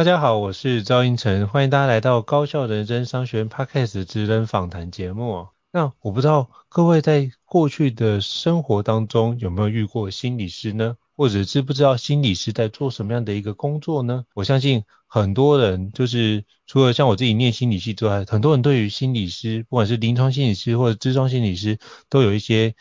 大家好，我是赵英成，欢迎大家来到高效人生商学院 Podcast 职人访谈节目。那我不知道各位在过去的生活当中有没有遇过心理师呢？或者知不知道心理师在做什么样的一个工作呢？我相信很多人就是除了像我自己念心理系之外，很多人对于心理师，不管是临床心理师或者咨商心理师，都有一些。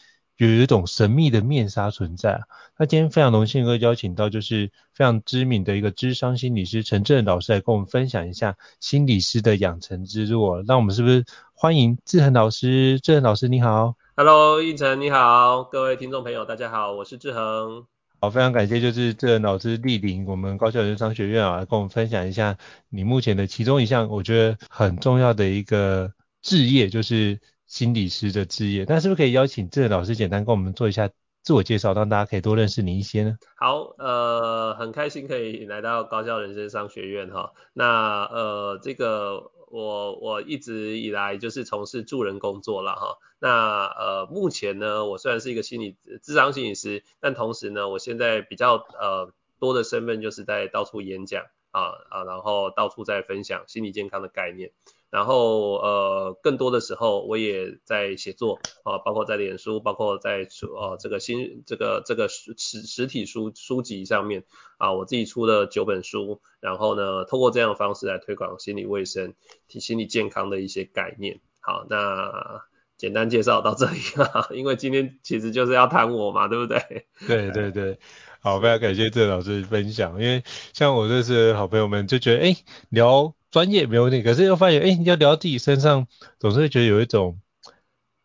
有一种神秘的面纱存在。那今天非常荣幸能够邀请到就是非常知名的一个智商心理师陈志恒老师来跟我们分享一下心理师的养成之路。那我们是不是欢迎志恒老师？志恒老师你好。Hello，应成你好，各位听众朋友大家好，我是志恒。好，非常感谢就是志恒老师莅临我们高校人生商学院啊，来跟我们分享一下你目前的其中一项我觉得很重要的一个志业，就是。心理师的职业，那是不是可以邀请志恒老师简单跟我们做一下自我介绍，让大家可以多认识你一些呢？好，呃，很开心可以来到高校人生商学院哈。那呃，这个我我一直以来就是从事助人工作了哈。那呃，目前呢，我虽然是一个心理咨商心理师，但同时呢，我现在比较呃多的身份就是在到处演讲啊啊，然后到处在分享心理健康的概念。然后呃，更多的时候我也在写作啊，包括在脸书，包括在出呃这个新这个这个实实体书书籍上面啊，我自己出了九本书，然后呢，透过这样的方式来推广心理卫生、提心理健康的一些概念。好，那简单介绍到这里啊，因为今天其实就是要谈我嘛，对不对？对对对，好，非常感谢郑老师分享，因为像我认识的好朋友们就觉得，哎，聊。专业没有问题，可是又发现，哎，你要聊到自己身上，总是会觉得有一种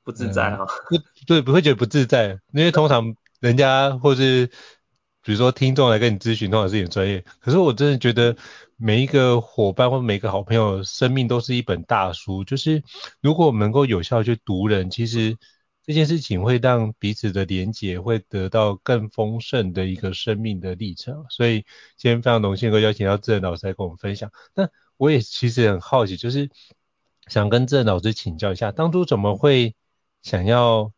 不自在哈、哦嗯。不，对，不会觉得不自在，因为通常人家或是比如说听众来跟你咨询，通常是你专业。可是我真的觉得每一个伙伴或每一个好朋友，生命都是一本大书，就是如果我们能够有效去读人，其实这件事情会让彼此的连结会得到更丰盛的一个生命的历程。所以今天非常荣幸能够邀请到智仁老师来跟我们分享。那我也其实很好奇，就是想跟郑老师请教一下，当初怎么会想要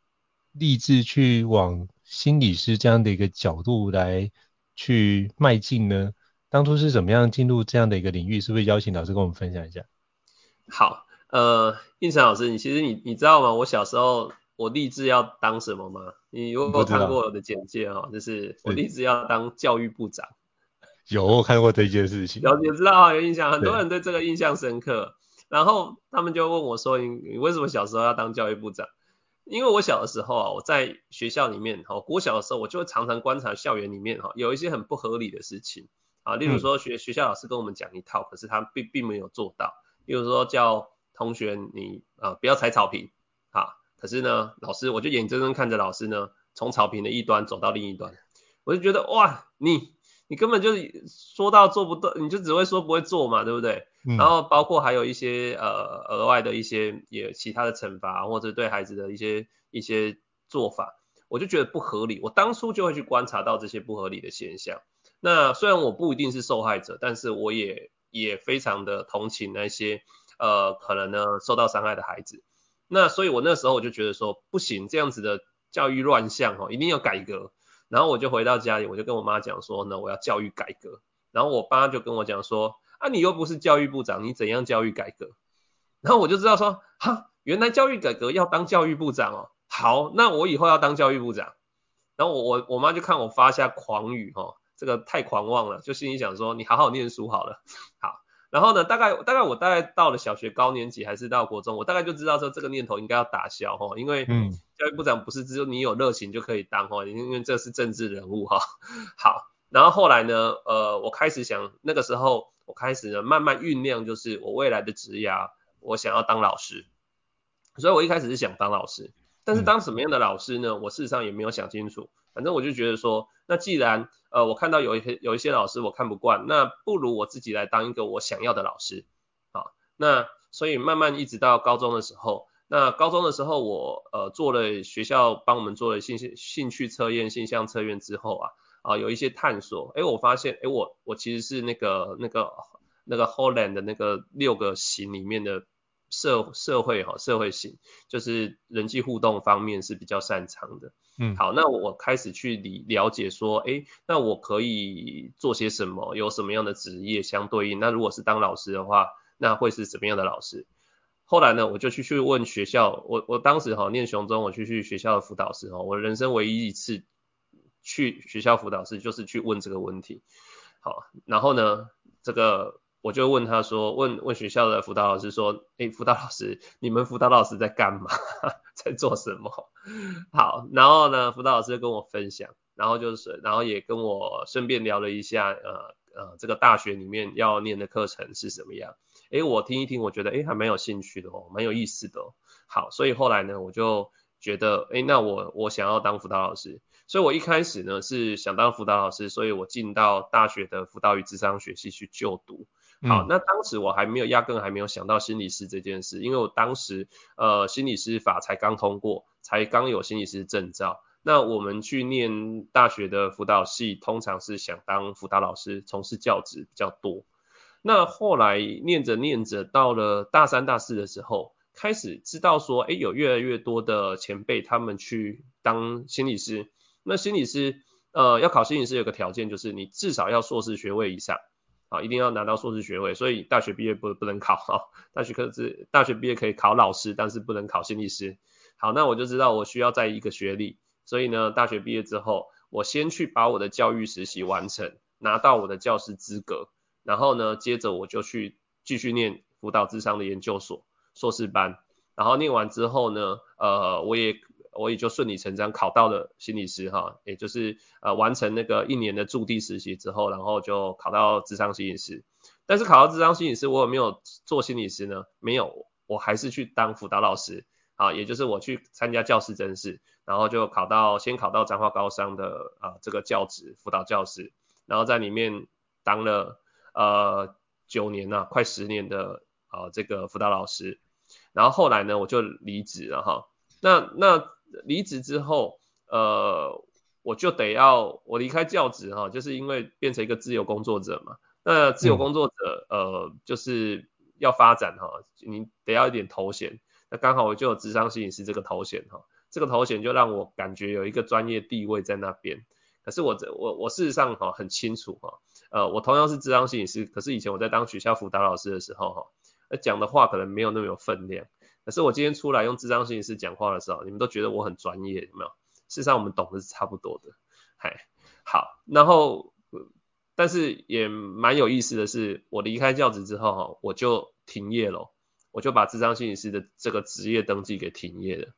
立志去往心理师这样的一个角度来去迈进呢？当初是怎么样进入这样的一个领域？是不是邀请老师跟我们分享一下？好，呃，应成老师，你其实你你知道吗？我小时候我立志要当什么吗？你有没有看过我的简介啊？就是我立志要当教育部长。有，我看过这件事情。有，也知道啊，有印象，很多人对这个印象深刻。然后他们就问我说：“你你为什么小时候要当教育部长？”因为我小的时候啊，我在学校里面哈，国小的时候，我就会常常观察校园里面哈，有一些很不合理的事情啊，例如说学学校老师跟我们讲一套，可是他并并没有做到。例如说叫同学你啊不要踩草坪啊，可是呢，老师我就眼睁睁看着老师呢从草坪的一端走到另一端，我就觉得哇你。你根本就是说到做不到，你就只会说不会做嘛，对不对？嗯、然后包括还有一些呃额外的一些也其他的惩罚或者对孩子的一些一些做法，我就觉得不合理。我当初就会去观察到这些不合理的现象。那虽然我不一定是受害者，但是我也也非常的同情那些呃可能呢受到伤害的孩子。那所以我那时候我就觉得说不行，这样子的教育乱象哦，一定要改革。然后我就回到家里，我就跟我妈讲说呢，我要教育改革。然后我爸就跟我讲说，啊，你又不是教育部长，你怎样教育改革？然后我就知道说，哈，原来教育改革要当教育部长哦。好，那我以后要当教育部长。然后我我我妈就看我发下狂语哦，这个太狂妄了，就心里想说，你好好念书好了。好，然后呢，大概大概我大概到了小学高年级还是到国中，我大概就知道说这个念头应该要打消哈，因为嗯。教育部长不是只有你有热情就可以当哈，因为这是政治人物哈。好，然后后来呢，呃，我开始想，那个时候我开始呢慢慢酝酿，就是我未来的职涯，我想要当老师。所以我一开始是想当老师，但是当什么样的老师呢？我事实上也没有想清楚。反正我就觉得说，那既然呃我看到有一些有一些老师我看不惯，那不如我自己来当一个我想要的老师。好，那。所以慢慢一直到高中的时候，那高中的时候我呃做了学校帮我们做了兴趣兴趣测验、性向测验之后啊啊有一些探索，哎我发现哎我我其实是那个那个那个 Holland 的那个六个型里面的。社社会哈社会型就是人际互动方面是比较擅长的，嗯，好，那我开始去理了解说，哎，那我可以做些什么，有什么样的职业相对应？那如果是当老师的话，那会是什么样的老师？后来呢，我就去去问学校，我我当时哈念雄中，我去去学校的辅导室哈，我人生唯一一次去学校辅导室就是去问这个问题，好，然后呢，这个。我就问他说，问问学校的辅导老师说，诶，辅导老师，你们辅导老师在干嘛？在做什么？好，然后呢，辅导老师跟我分享，然后就是，然后也跟我顺便聊了一下，呃呃，这个大学里面要念的课程是什么样？诶，我听一听，我觉得诶还蛮有兴趣的哦，蛮有意思的哦。好，所以后来呢，我就觉得，诶，那我我想要当辅导老师，所以我一开始呢是想当辅导老师，所以我进到大学的辅导与智商学系去就读。好，那当时我还没有，压根还没有想到心理师这件事，因为我当时呃心理师法才刚通过，才刚有心理师证照。那我们去念大学的辅导系，通常是想当辅导老师，从事教职比较多。那后来念着念着，到了大三大四的时候，开始知道说，哎，有越来越多的前辈他们去当心理师。那心理师呃要考心理师有个条件，就是你至少要硕士学位以上。啊，一定要拿到硕士学位，所以大学毕业不不能考啊。大学可是大学毕业可以考老师，但是不能考心理师。好，那我就知道我需要在一个学历，所以呢，大学毕业之后，我先去把我的教育实习完成，拿到我的教师资格，然后呢，接着我就去继续念辅导智商的研究所硕士班，然后念完之后呢，呃，我也。我也就顺理成章考到了心理师哈，也就是呃完成那个一年的驻地实习之后，然后就考到智商心理师。但是考到智商心理师，我有没有做心理师呢？没有，我还是去当辅导老师啊，也就是我去参加教师甄试，然后就考到先考到彰化高商的啊这个教职辅导教师，然后在里面当了呃九年呐、啊，快十年的啊这个辅导老师，然后后来呢我就离职了哈，那那。离职之后，呃，我就得要我离开教职哈，就是因为变成一个自由工作者嘛。那自由工作者，呃，就是要发展哈，你得要一点头衔。那刚好我就有咨商心理师这个头衔哈，这个头衔就让我感觉有一个专业地位在那边。可是我这我我事实上哈很清楚哈，呃，我同样是智商心理师，可是以前我在当学校辅导老师的时候哈，讲的话可能没有那么有分量。可是我今天出来用智商心理师讲话的时候，你们都觉得我很专业，有没有？事实上我们懂的是差不多的。嗨，好，然后，但是也蛮有意思的是，我离开教职之后哈，我就停业了，我就把智商心理师的这个职业登记给停业了。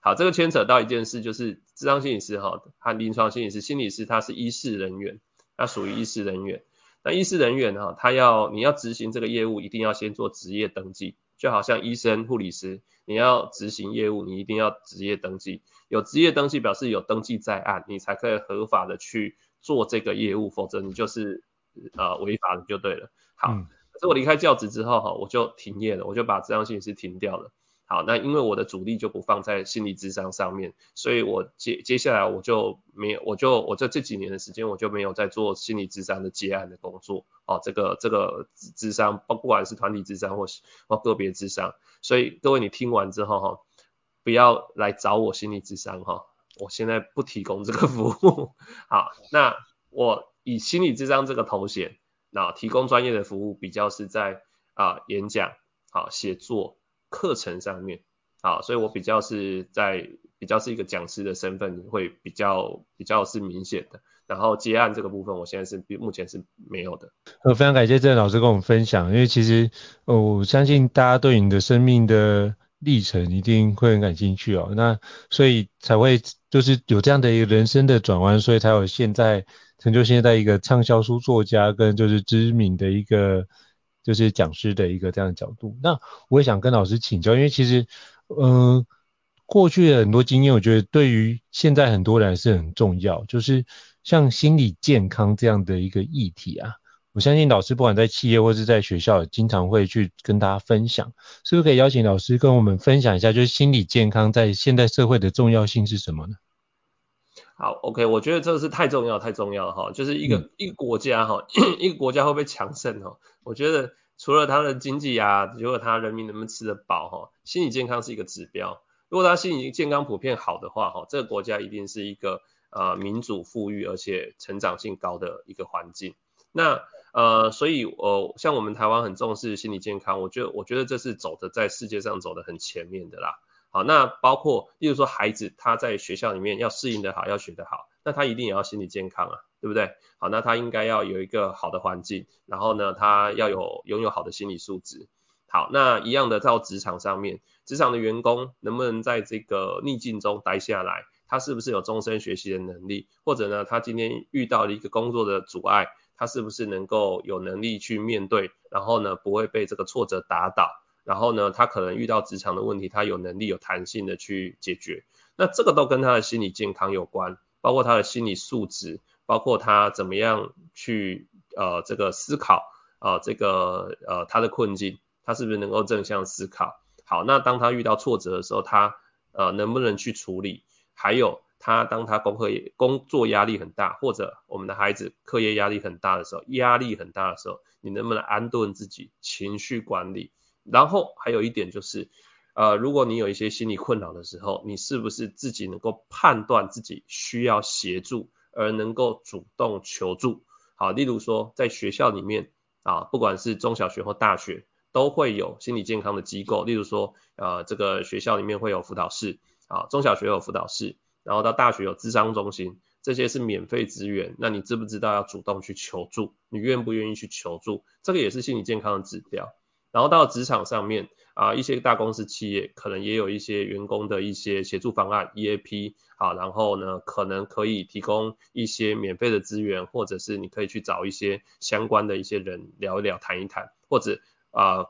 好，这个牵扯到一件事，就是智商心理师哈和临床心理师，心理师他是医事人员，他属于医事人员。那医事人员哈，他要你要执行这个业务，一定要先做职业登记。就好像医生、护理师，你要执行业务，你一定要职业登记。有职业登记表示有登记在案，你才可以合法的去做这个业务，否则你就是呃违法的就对了。好，嗯、可是我离开教职之后哈，我就停业了，我就把这张信息停掉了。好，那因为我的主力就不放在心理智商上面，所以我接接下来我就没有，我就我这这几年的时间我就没有在做心理智商的接案的工作。哦，这个这个智商，不不管是团体智商或是或个别智商，所以各位你听完之后哈，不要来找我心理智商哈，我现在不提供这个服务。好，那我以心理智商这个头衔，那提供专业的服务比较是在啊演讲、好写作。课程上面，好，所以我比较是在比较是一个讲师的身份，会比较比较是明显的。然后接案这个部分，我现在是目前是没有的。呃，非常感谢郑老师跟我们分享，因为其实呃，我相信大家对你的生命的历程一定会很感兴趣哦。那所以才会就是有这样的一个人生的转弯，所以才有现在成就现在一个畅销书作家跟就是知名的一个。就是讲师的一个这样的角度，那我也想跟老师请教，因为其实，嗯、过去的很多经验，我觉得对于现在很多人是很重要，就是像心理健康这样的一个议题啊，我相信老师不管在企业或是在学校，经常会去跟大家分享，是不是可以邀请老师跟我们分享一下，就是心理健康在现代社会的重要性是什么呢？好，OK，我觉得这个是太重要，太重要了哈，就是一个、嗯、一个国家哈，一个国家会不会强盛哈？我觉得除了它的经济啊，如果它人民能不能吃得饱哈，心理健康是一个指标。如果它心理健康普遍好的话哈，这个国家一定是一个呃民主富裕而且成长性高的一个环境。那呃，所以呃，像我们台湾很重视心理健康，我觉得我觉得这是走的在世界上走的很前面的啦。好，那包括，例如说孩子他在学校里面要适应的好，要学得好，那他一定也要心理健康啊，对不对？好，那他应该要有一个好的环境，然后呢，他要有拥有好的心理素质。好，那一样的到职场上面，职场的员工能不能在这个逆境中待下来？他是不是有终身学习的能力？或者呢，他今天遇到了一个工作的阻碍，他是不是能够有能力去面对？然后呢，不会被这个挫折打倒？然后呢，他可能遇到职场的问题，他有能力有弹性的去解决。那这个都跟他的心理健康有关，包括他的心理素质，包括他怎么样去呃这个思考啊、呃、这个呃他的困境，他是不是能够正向思考？好，那当他遇到挫折的时候，他呃能不能去处理？还有他当他功课工作压力很大，或者我们的孩子课业压力很大的时候，压力很大的时候，你能不能安顿自己情绪管理？然后还有一点就是，呃，如果你有一些心理困扰的时候，你是不是自己能够判断自己需要协助，而能够主动求助？好，例如说在学校里面啊，不管是中小学或大学，都会有心理健康的机构，例如说，呃，这个学校里面会有辅导室，啊，中小学有辅导室，然后到大学有咨商中心，这些是免费资源。那你知不知道要主动去求助？你愿不愿意去求助？这个也是心理健康的指标。然后到职场上面啊，一些大公司企业可能也有一些员工的一些协助方案 EAP 啊，然后呢可能可以提供一些免费的资源，或者是你可以去找一些相关的一些人聊一聊谈一谈，或者啊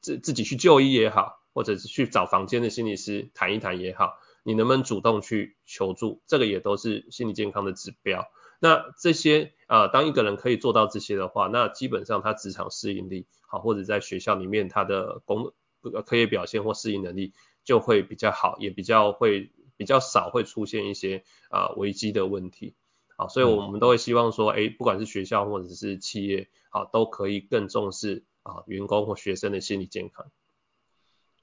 自自己去就医也好，或者是去找房间的心理师谈一谈也好，你能不能主动去求助，这个也都是心理健康的指标。那这些啊，当一个人可以做到这些的话，那基本上他职场适应力好，或者在学校里面他的工课业表现或适应能力就会比较好，也比较会比较少会出现一些啊危机的问题。好，所以我们都会希望说，哎，不管是学校或者是企业，啊，都可以更重视啊员工或学生的心理健康。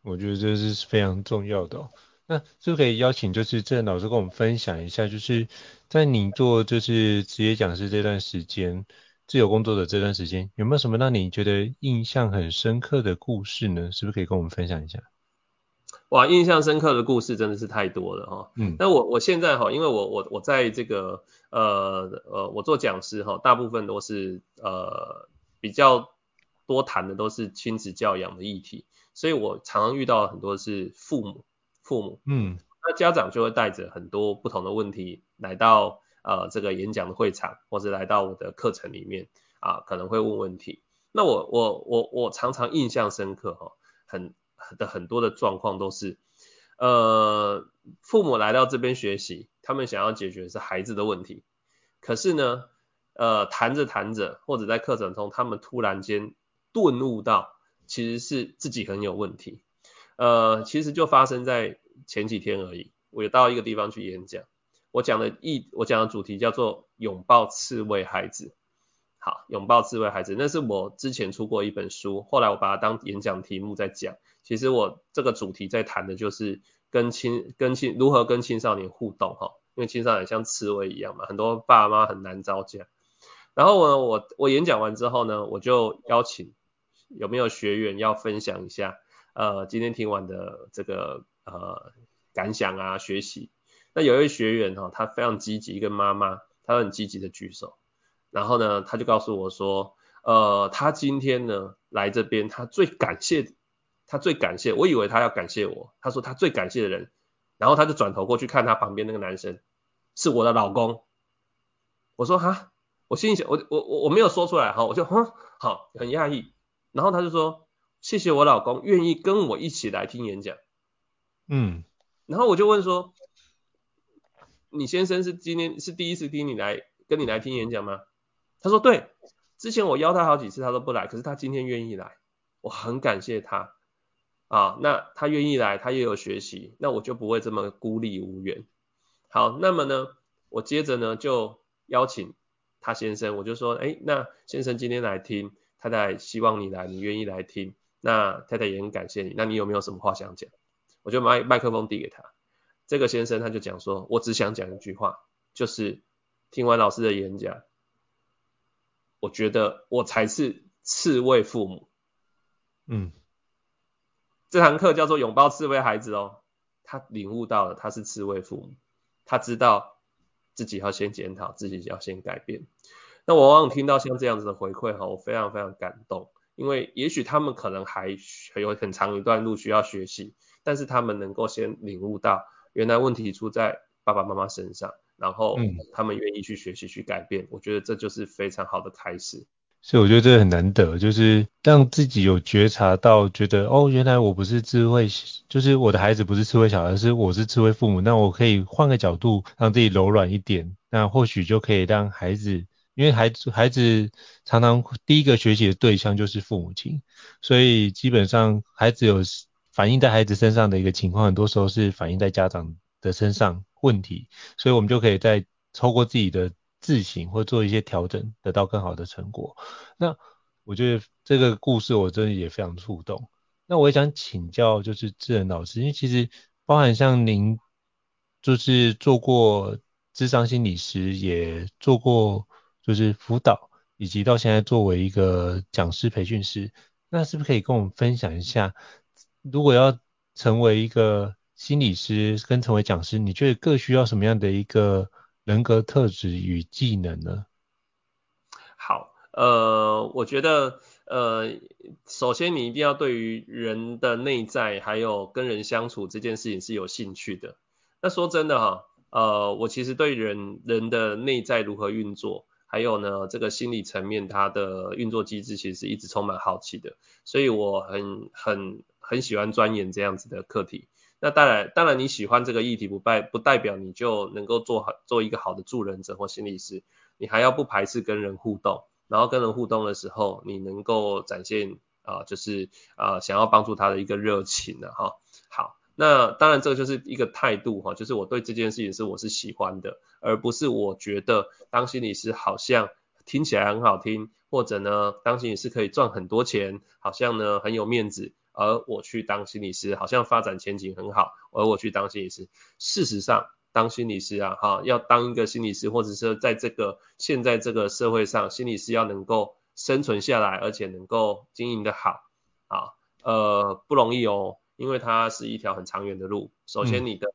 我觉得这是非常重要的哦。那是不是可以邀请就是郑老师跟我们分享一下，就是在你做就是职业讲师这段时间，自由工作的这段时间，有没有什么让你觉得印象很深刻的故事呢？是不是可以跟我们分享一下？哇，印象深刻的故事真的是太多了哈。嗯。那我我现在哈，因为我我我在这个呃呃，我做讲师哈，大部分都是呃比较多谈的都是亲子教养的议题，所以我常常遇到很多是父母。父母，嗯，那家长就会带着很多不同的问题来到呃这个演讲的会场，或者来到我的课程里面啊，可能会问问题。那我我我我常常印象深刻哈，很的很多的状况都是，呃，父母来到这边学习，他们想要解决是孩子的问题，可是呢，呃，谈着谈着，或者在课程中，他们突然间顿悟到，其实是自己很有问题。呃，其实就发生在前几天而已。我有到一个地方去演讲，我讲的意，我讲的主题叫做拥抱刺猬孩子。好，拥抱刺猬孩子，那是我之前出过一本书，后来我把它当演讲题目在讲。其实我这个主题在谈的就是跟青跟青如何跟青少年互动哈，因为青少年像刺猬一样嘛，很多爸妈很难招架。然后呢，我我演讲完之后呢，我就邀请有没有学员要分享一下。呃，今天听完的这个呃感想啊，学习，那有一位学员哈、哦，他非常积极，一个妈妈，他很积极的举手，然后呢，他就告诉我说，呃，他今天呢来这边，他最感谢，他最感谢，我以为他要感谢我，他说他最感谢的人，然后他就转头过去看他旁边那个男生，是我的老公，我说哈，我心里想，我我我我没有说出来哈，我就哼，好，很讶异，然后他就说。谢谢我老公愿意跟我一起来听演讲，嗯，然后我就问说，你先生是今天是第一次听你来跟你来听演讲吗？他说对，之前我邀他好几次，他都不来，可是他今天愿意来，我很感谢他啊。那他愿意来，他也有学习，那我就不会这么孤立无援。好，那么呢，我接着呢就邀请他先生，我就说，哎，那先生今天来听，太太希望你来，你愿意来听，那太太也很感谢你，那你有没有什么话想讲？我就把麦克风递给他，这个先生他就讲说，我只想讲一句话，就是听完老师的演讲。我觉得我才是刺猬父母。嗯，这堂课叫做拥抱刺猬孩子哦。他领悟到了他是刺猬父母，他知道自己要先检讨，自己要先改变。那我往往听到像这样子的回馈哈，我非常非常感动，因为也许他们可能还还有很长一段路需要学习，但是他们能够先领悟到原来问题出在爸爸妈妈身上。然后他们愿意去学习、去改变，嗯，我觉得这就是非常好的开始。所以我觉得这很难得，就是让自己有觉察到，觉得哦，原来我不是智慧，就是我的孩子不是智慧小孩，是我是智慧父母。那我可以换个角度，让自己柔软一点，那或许就可以让孩子，因为孩子孩子常常第一个学习的对象就是父母亲，所以基本上孩子有反映在孩子身上的一个情况，很多时候是反映在家长的身上。问题，所以我们就可以在透过自己的自省或做一些调整，得到更好的成果。那我觉得这个故事我真的也非常触动。那我也想请教，就是智仁老师，因为其实包含像您，就是做过智商心理师，也做过就是辅导，以及到现在作为一个讲师培训师，那是不是可以跟我们分享一下，如果要成为一个心理师跟成为讲师，你觉得各需要什么样的一个人格特质与技能呢？好，呃，我觉得，呃，首先你一定要对于人的内在还有跟人相处这件事情是有兴趣的。那说真的哈，呃，我其实对人人的内在如何运作，还有呢这个心理层面它的运作机制，其实是一直充满好奇的，所以我很很很喜欢钻研这样子的课题。那当然，当然你喜欢这个议题不代不代表你就能够做好做一个好的助人者或心理师，你还要不排斥跟人互动，然后跟人互动的时候，你能够展现啊、就是啊、想要帮助他的一个热情的哈。那当然这个就是一个态度哈，就是我对这件事情是我是喜欢的，而不是我觉得当心理师好像听起来很好听，或者呢当心理师可以赚很多钱，好像呢很有面子。而我去当心理师，好像发展前景很好。而我去当心理师，事实上，当心理师啊，哈，要当一个心理师，或者是在这个现在这个社会上，心理师要能够生存下来，而且能够经营的好，啊，呃，不容易哦，因为它是一条很长远的路。首先，你的、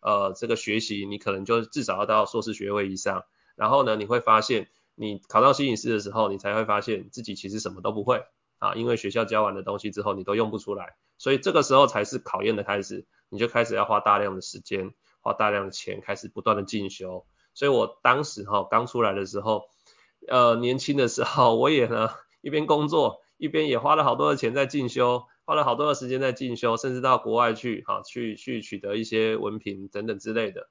嗯、呃这个学习，你可能就至少要到硕士学位以上。然后呢，你会发现，你考到心理师的时候，你才会发现自己其实什么都不会。啊，因为学校教完的东西之后你都用不出来，所以这个时候才是考验的开始，你就开始要花大量的时间，花大量的钱，开始不断的进修。所以我当时哈刚出来的时候，呃年轻的时候我也呢一边工作一边也花了好多的钱在进修，花了好多的时间在进修，甚至到国外去哈去去取得一些文凭等等之类的。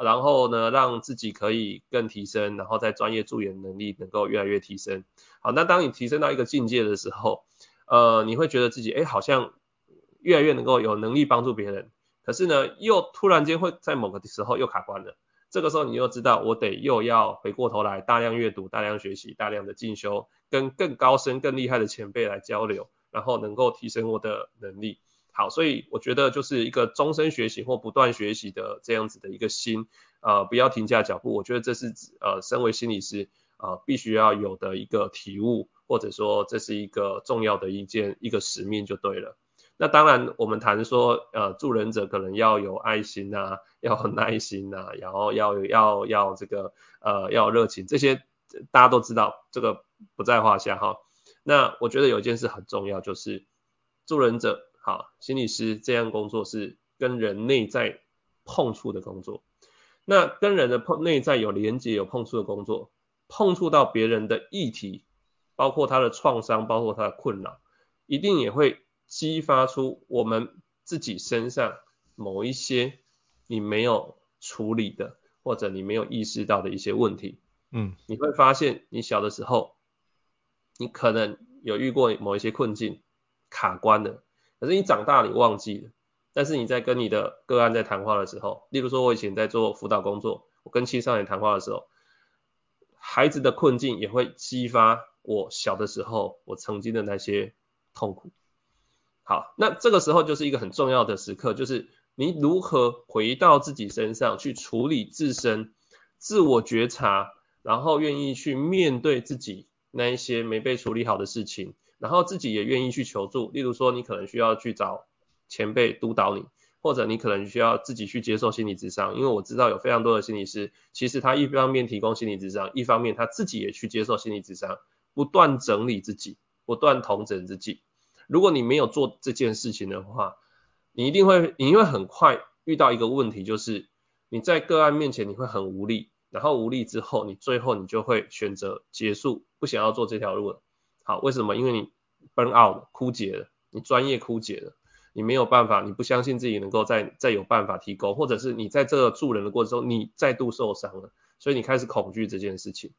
然后呢，让自己可以更提升，然后在专业助研能力能够越来越提升。好，那当你提升到一个境界的时候，呃，你会觉得自己，哎，好像越来越能够有能力帮助别人。可是呢，又突然间会在某个时候又卡关了。这个时候你又知道，我得又要回过头来大量阅读、大量学习、大量的进修，跟更高深、更厉害的前辈来交流，然后能够提升我的能力。好，所以我觉得就是一个终身学习或不断学习的这样子的一个心，呃，不要停下脚步。我觉得这是呃，身为心理师啊，呃，必须要有的一个体悟，或者说这是一个重要的一件一个使命就对了。那当然，我们谈说呃，助人者可能要有爱心啊，要有耐心啊，然后要要要这个呃要有热情，这些大家都知道，这个不在话下哈。那我觉得有一件事很重要，就是助人者。好，心理师这样工作是跟人内在碰触的工作。那跟人的碰内在有连接、有碰触的工作，碰触到别人的议题，包括他的创伤，包括他的困扰，一定也会激发出我们自己身上某一些你没有处理的，或者你没有意识到的一些问题。嗯，你会发现你小的时候你可能有遇过某一些困境卡关了，可是你长大你忘记了，但是你在跟你的个案在谈话的时候，例如说我以前在做辅导工作，我跟青少年谈话的时候，孩子的困境也会激发我小的时候我曾经的那些痛苦。好，那这个时候就是一个很重要的时刻，就是你如何回到自己身上去处理自身，自我觉察，然后愿意去面对自己那一些没被处理好的事情，然后自己也愿意去求助。例如说，你可能需要去找前辈督导你，或者你可能需要自己去接受心理咨商。因为我知道有非常多的心理师，其实他一方面提供心理咨商，一方面他自己也去接受心理咨商，不断整理自己，不断重整自己。如果你没有做这件事情的话，你一定会，你会很快遇到一个问题，就是你在个案面前你会很无力，然后无力之后，你最后你就会选择结束，不想要做这条路了。好，为什么？因为你 burn out 枯竭了，你专业枯竭了，你没有办法，你不相信自己能够再再有办法提供，或者是你在这个助人的过程中，你再度受伤了，所以你开始恐惧这件事情。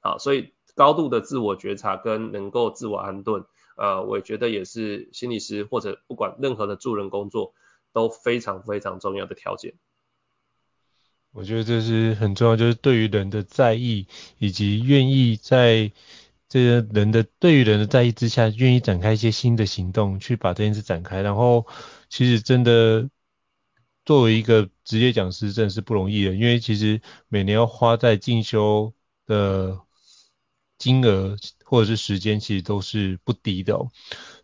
好，所以高度的自我觉察跟能够自我安顿。呃，我觉得也是心理师或者不管任何的助人工作都非常非常重要的条件。我觉得这是很重要，就是对于人的在意，以及愿意在这些人的对于人的在意之下，愿意展开一些新的行动，去把这件事展开。然后，其实真的作为一个职业讲师，真的是不容易的，因为其实每年要花在进修的金额。或者是时间其实都是不低的，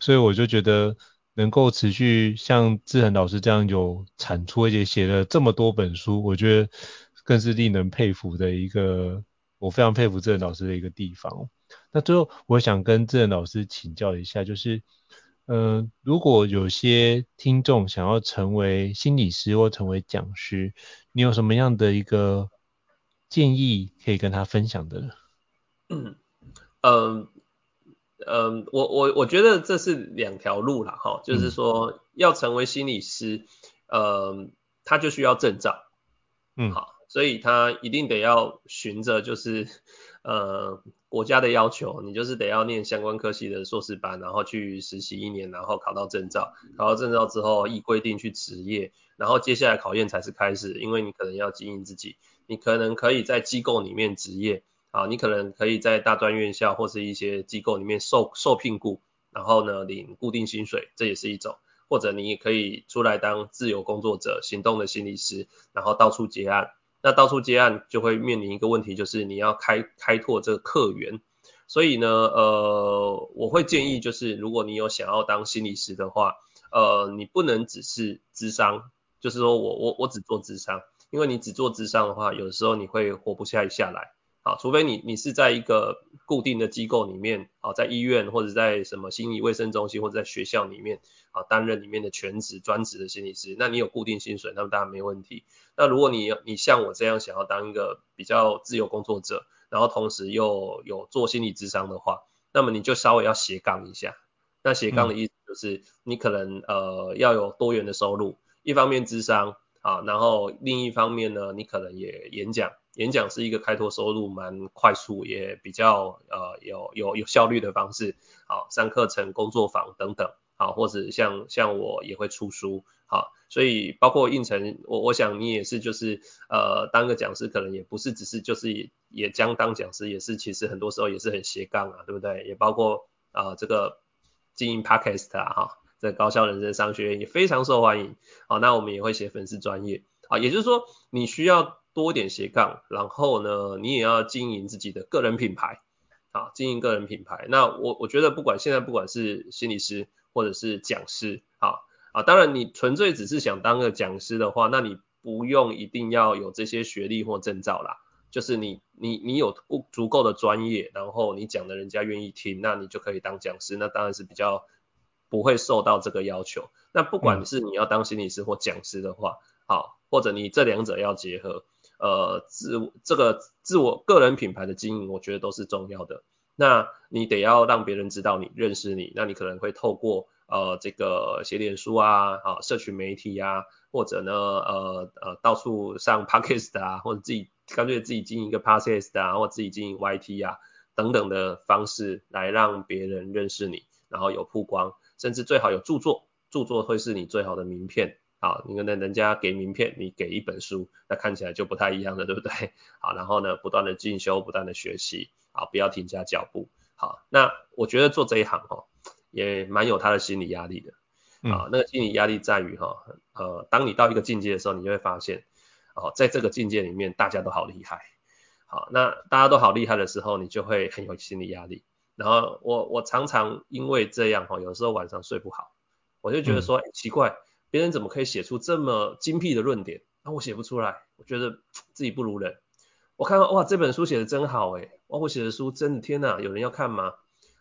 所以我就觉得能够持续像志恒老师这样有产出，而且写了这么多本书，我觉得更是令人佩服的一个，我非常佩服志恒老师的一个地方。那最后我想跟志恒老师请教一下，就是，嗯、如果有些听众想要成为心理师或成为讲师，你有什么样的一个建议可以跟他分享的呢？嗯。嗯嗯，我我我觉得这是两条路啦，哈，就是说要成为心理师，嗯，他就需要证照，嗯，好，所以他一定得要循着就是呃国家的要求，你就是得要念相关科系的硕士班，然后去实习一年，然后考到证照，考到证照之后依规定去执业，然后接下来考验才是开始，因为你可能要经营自己，你可能可以在机构里面执业。啊，你可能可以在大专院校或是一些机构里面受受聘雇，然后呢领固定薪水，这也是一种。或者你也可以出来当自由工作者，行动的心理师，然后到处接案。那到处接案就会面临一个问题，就是你要开开拓这个客源。所以呢，呃，我会建议就是，如果你有想要当心理师的话，呃，你不能只是咨商，就是说我我我只做咨商，因为你只做咨商的话，有时候你会活不下下来。好，除非你你是在一个固定的机构里面，啊，在医院或者在什么心理卫生中心或者在学校里面，啊，担任里面的全职专职的心理师，那你有固定薪水，那么当然没问题。那如果你你像我这样想要当一个比较自由工作者，然后同时又有做心理咨商的话，那么你就稍微要斜杠一下。那斜杠的意思就是你可能呃要有多元的收入，一方面智商，啊，然后另一方面呢，你可能也演讲。演讲是一个开拓收入蛮快速，也比较呃有有有效率的方式。好，上课程、工作坊等等，好，或者像像我也会出书，好，所以包括应承，我我想你也是，就是呃当个讲师，可能也不是只是就是也将当讲师，也是其实很多时候也是很斜杠啊，对不对？也包括啊、呃、这个经营 Podcast 啊，哈，这高校人生商学院也非常受欢迎。好，那我们也会写粉丝专业，啊，也就是说你需要。多一点斜杠，然后呢，你也要经营自己的个人品牌，啊，经营个人品牌。那我我觉得不管现在不管是心理师或者是讲师，啊啊，当然你纯粹只是想当个讲师的话，那你不用一定要有这些学历或证照啦，就是你你你有足足够的专业，然后你讲的人家愿意听，那你就可以当讲师，那当然是比较不会受到这个要求。那不管是你要当心理师或讲师的话，好，或者你这两者要结合。呃，自这个自我个人品牌的经营，我觉得都是重要的。那你得要让别人知道你认识你，那你可能会透过呃这个写脸书啊，啊社群媒体啊，或者呢呃呃到处上 podcast 啊，或者自己干脆自己经营一个 podcast 啊，或自己经营 YT 啊，等等的方式来让别人认识你，然后有曝光，甚至最好有著作，著作会是你最好的名片。好，你可能人家给名片，你给一本书，那看起来就不太一样了，对不对？好，然后呢，不断的进修，不断的学习，好，不要停下脚步。好，那我觉得做这一行哦，也蛮有他的心理压力的。啊，那个心理压力在于哈，呃，当你到一个境界的时候，你就会发现，哦，在这个境界里面，大家都好厉害。好，那大家都好厉害的时候，你就会很有心理压力。然后我我常常因为这样哈，有时候晚上睡不好，我就觉得说，嗯，奇怪。别人怎么可以写出这么精辟的论点？那、我写不出来，我觉得自己不如人。我看到哇，这本书写的真好诶，哇，我写的书真的天哪，有人要看吗？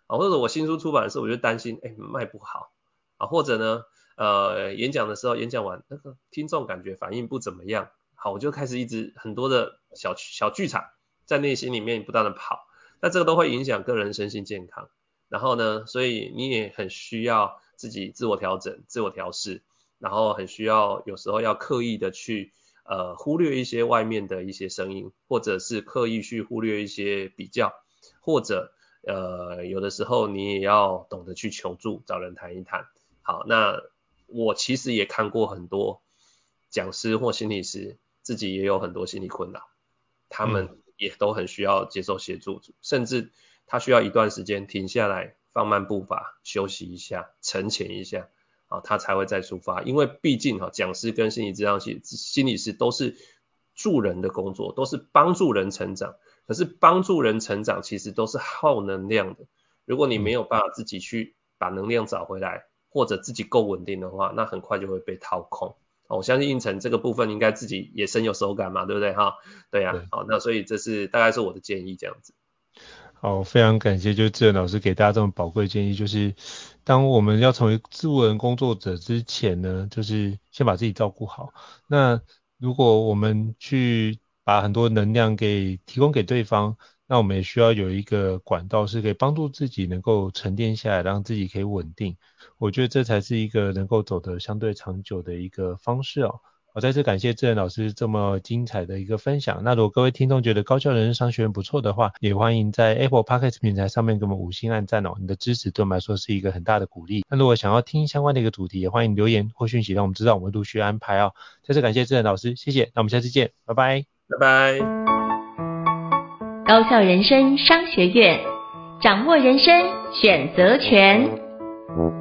啊，或者我新书出版的时候，我就担心，哎，卖不好啊，或者呢，呃，演讲的时候，演讲完那个听众感觉反应不怎么样，好，我就开始一直很多的小小剧场在内心里面不断的跑，那这个都会影响个人身心健康。然后呢，所以你也很需要自己自我调整、自我调试。然后很需要，有时候要刻意的去呃忽略一些外面的一些声音，或者是刻意去忽略一些比较，或者呃有的时候你也要懂得去求助，找人谈一谈。好，那我其实也看过很多讲师或心理师，自己也有很多心理困扰，他们也都很需要接受协助，甚至他需要一段时间停下来，放慢步伐，休息一下，沉潜一下。啊，他才会再出发，因为毕竟哈，讲师跟心理治疗师、心理师都是助人的工作，都是帮助人成长。可是帮助人成长其实都是耗能量的。如果你没有办法自己去把能量找回来，或者自己够稳定的话，那很快就会被掏空。我相信胤丞这个部分应该自己也深有手感嘛，对不对哈？对呀、啊，好，那所以这是大概是我的建议这样子。好，非常感谢，就是智仁老师给大家这么宝贵的建议，就是当我们要成为助人工作者之前呢，就是先把自己照顾好。那如果我们去把很多能量给提供给对方，那我们也需要有一个管道，是可以帮助自己能够沉淀下来，让自己可以稳定。我觉得这才是一个能够走得相对长久的一个方式哦。我再次感谢志仁老师这么精彩的一个分享。那如果各位听众觉得高校人生商学院不错的话，也欢迎在 Apple Podcast 平台上面给我们五星按赞哦。你的支持对我们来说是一个很大的鼓励。那如果想要听相关的一个主题，也欢迎留言或讯息让我们知道，我们陆续安排哦。再次感谢志仁老师，谢谢。那我们下次见，拜拜，拜拜。高校人生商学院，掌握人生选择权。